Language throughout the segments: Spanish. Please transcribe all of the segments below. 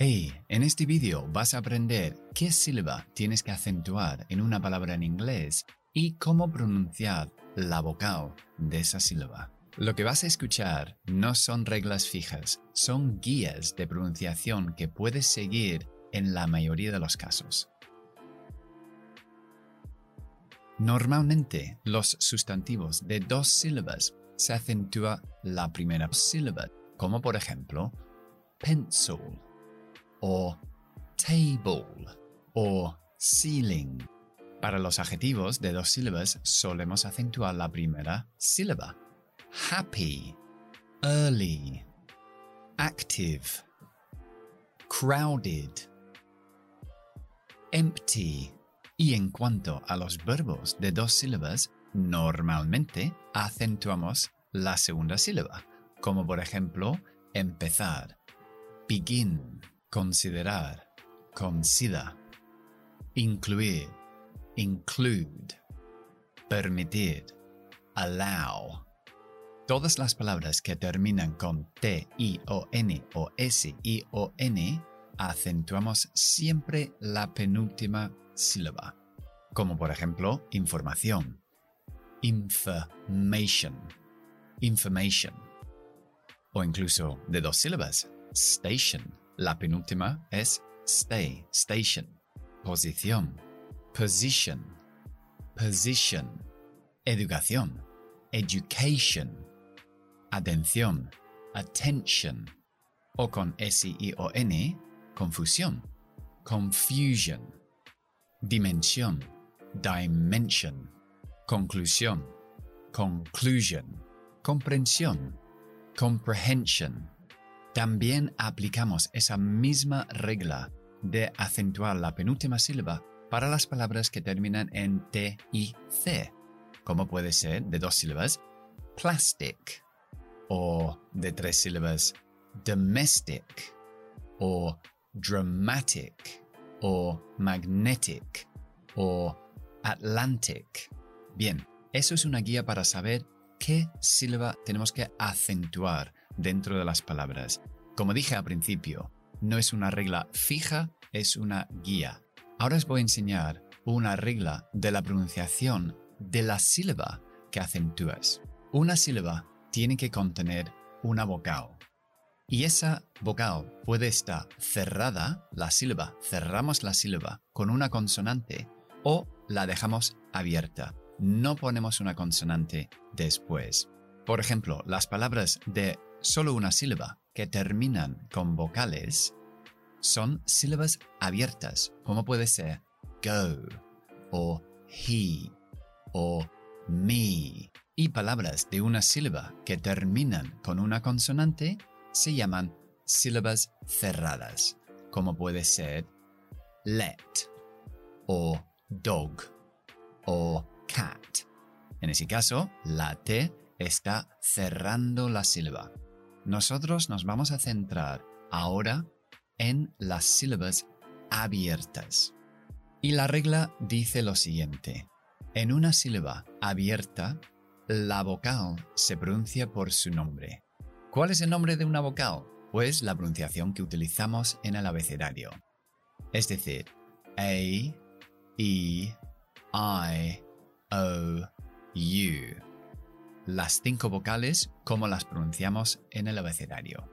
Hey, en este vídeo vas a aprender qué sílaba tienes que acentuar en una palabra en inglés y cómo pronunciar la vocal de esa sílaba. Lo que vas a escuchar no son reglas fijas, son guías de pronunciación que puedes seguir en la mayoría de los casos. Normalmente, los sustantivos de dos sílabas se acentúa la primera sílaba, como por ejemplo pencil o table o ceiling. Para los adjetivos de dos sílabas solemos acentuar la primera sílaba. Happy, early, active, crowded, empty. Y en cuanto a los verbos de dos sílabas, normalmente acentuamos la segunda sílaba, como por ejemplo empezar, begin, considerar, consider, incluir, include, permitir, allow. Todas las palabras que terminan con T, I, O, N o S, I, O, N acentuamos siempre la penúltima sílaba, como por ejemplo información, information, information, o incluso de dos sílabas, station, la penúltima es stay, station, posición, position, position, educación, education, atención, attention, o con S-I-O-N, confusión, confusion, dimensión, dimension, conclusión, conclusion, comprensión, comprehension. También aplicamos esa misma regla de acentuar la penúltima sílaba para las palabras que terminan en T y C, como puede ser de dos sílabas, plastic, o de tres sílabas, domestic, o dramatic o magnetic o Atlantic. Bien, eso es una guía para saber qué sílaba tenemos que acentuar dentro de las palabras. Como dije al principio, no es una regla fija, es una guía. Ahora os voy a enseñar una regla de la pronunciación de la sílaba que acentúas. Una sílaba tiene que contener una vocal. Y esa vocal puede estar cerrada, la sílaba, cerramos la sílaba con una consonante o la dejamos abierta. No ponemos una consonante después. Por ejemplo, las palabras de solo una sílaba que terminan con vocales son sílabas abiertas, como puede ser go o he o me. Y palabras de una sílaba que terminan con una consonante se llaman sílabas cerradas, como puede ser let o dog o cat. En ese caso, la T está cerrando la sílaba. Nosotros nos vamos a centrar ahora en las sílabas abiertas. Y la regla dice lo siguiente. En una sílaba abierta, la vocal se pronuncia por su nombre. ¿Cuál es el nombre de una vocal? Pues la pronunciación que utilizamos en el abecedario. Es decir, A, E, I, O, U. Las cinco vocales como las pronunciamos en el abecedario.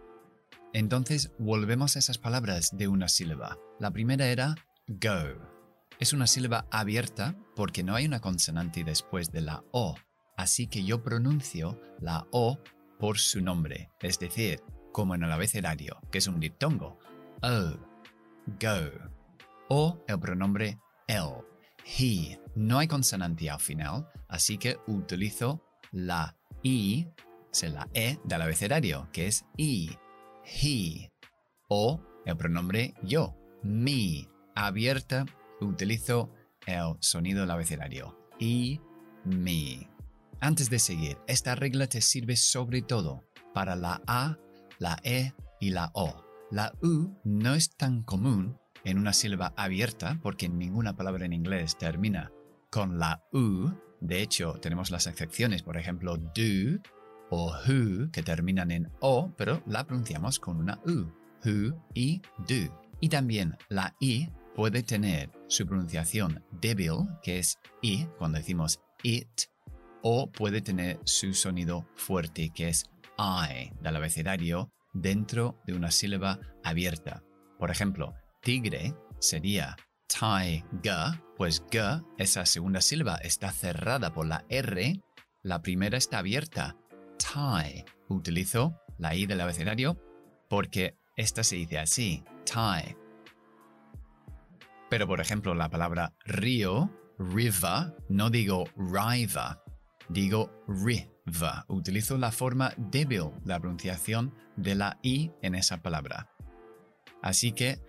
Entonces volvemos a esas palabras de una sílaba. La primera era go. Es una sílaba abierta porque no hay una consonante después de la O, así que yo pronuncio la O por su nombre, es decir, como en el abecedario, que es un diptongo, o, go, o el pronombre el, he. No hay consonante al final, así que utilizo la i, es la e del abecedario, que es i, he, o el pronombre yo, me, abierta, utilizo el sonido del abecedario, i, me. Antes de seguir, esta regla te sirve sobre todo para la A, la E y la O. La U no es tan común en una sílaba abierta porque ninguna palabra en inglés termina con la U. De hecho, tenemos las excepciones, por ejemplo, do o who, que terminan en O, pero la pronunciamos con una U. who y do. Y también la i puede tener su pronunciación débil, que es i cuando decimos it, o puede tener su sonido fuerte, que es I del abecedario, dentro de una sílaba abierta. Por ejemplo, tigre sería tiger, pues g, esa segunda sílaba, está cerrada por la R, la primera está abierta. Tie. Utilizo la I del abecedario porque esta se dice así, tie. Pero por ejemplo, la palabra río, river, no digo river, digo river. Utilizo la forma débil la pronunciación de la I en esa palabra. Así que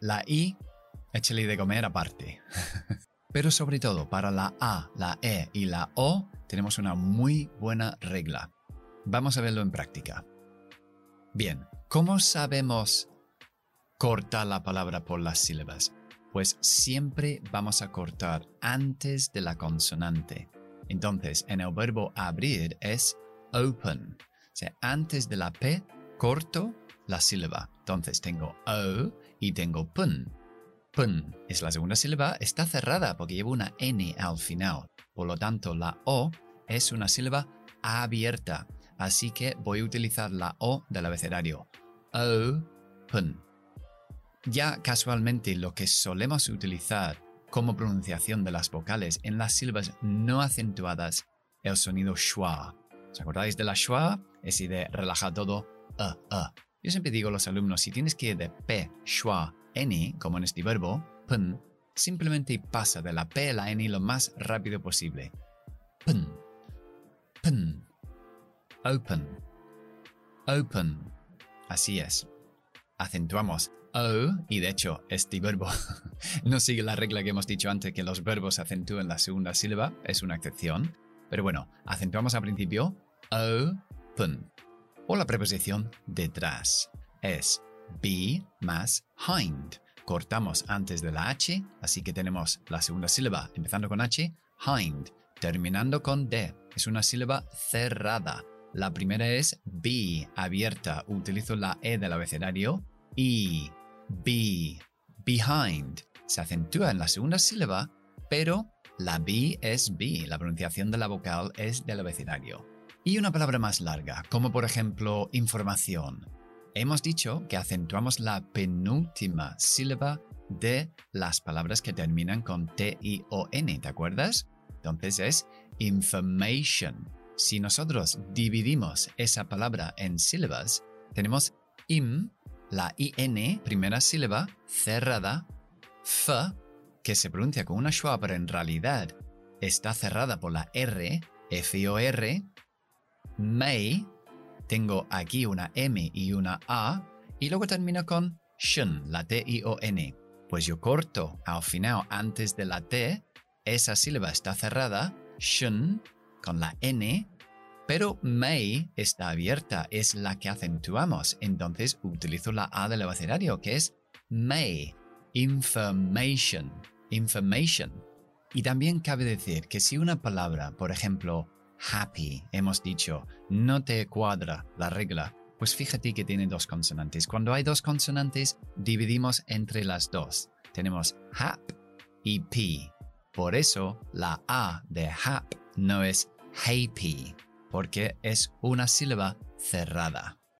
la I, échale de comer aparte. Pero sobre todo, para la A, la E y la O, tenemos una muy buena regla. Vamos a verlo en práctica. Bien, ¿cómo sabemos cortar la palabra por las sílabas? Pues siempre vamos a cortar antes de la consonante. Entonces, en el verbo abrir es open. O sea, antes de la P corto la sílaba. Entonces tengo O y tengo pun. Es la segunda sílaba, está cerrada porque lleva una N al final. Por lo tanto, la O es una sílaba abierta. Así que voy a utilizar la O del abecedario. O, pun. Ya casualmente lo que solemos utilizar como pronunciación de las vocales en las sílabas no acentuadas, el sonido schwa. ¿Os acordáis de la schwa? Es de relajar todo, uh, uh. Yo siempre digo a los alumnos, si tienes que ir de P, schwa, N, como en este verbo, pun, simplemente pasa de la P a la N lo más rápido posible. Pun, pun, open, open. Así es. Acentuamos o, y de hecho este verbo no sigue la regla que hemos dicho antes que los verbos acentúen la segunda sílaba, es una excepción. Pero bueno, acentuamos al principio open. O la preposición detrás es be más hind. Cortamos antes de la H, así que tenemos la segunda sílaba empezando con H, hind, terminando con D. Es una sílaba cerrada. La primera es be, abierta. Utilizo la E del abecedario y be, behind. Se acentúa en la segunda sílaba, pero la B es B, la pronunciación de la vocal es del abecedario. Y una palabra más larga, como por ejemplo información. Hemos dicho que acentuamos la penúltima sílaba de las palabras que terminan con T, I o N, ¿te acuerdas? Entonces es information. Si nosotros dividimos esa palabra en sílabas, tenemos im la IN, primera sílaba, cerrada, F, que se pronuncia con una schwa, pero en realidad está cerrada por la R, F o R, may, tengo aquí una M y una A, y luego termino con shun, la T I O N. Pues yo corto al final antes de la T, esa sílaba está cerrada, shun, con la N, pero may está abierta, es la que acentuamos. Entonces utilizo la A del abecedario, que es may. Information. Information. Y también cabe decir que si una palabra, por ejemplo, happy, hemos dicho, no te cuadra la regla, pues fíjate que tiene dos consonantes. Cuando hay dos consonantes, dividimos entre las dos. Tenemos hap y p. Por eso, la A de hap no es happy porque es una sílaba cerrada.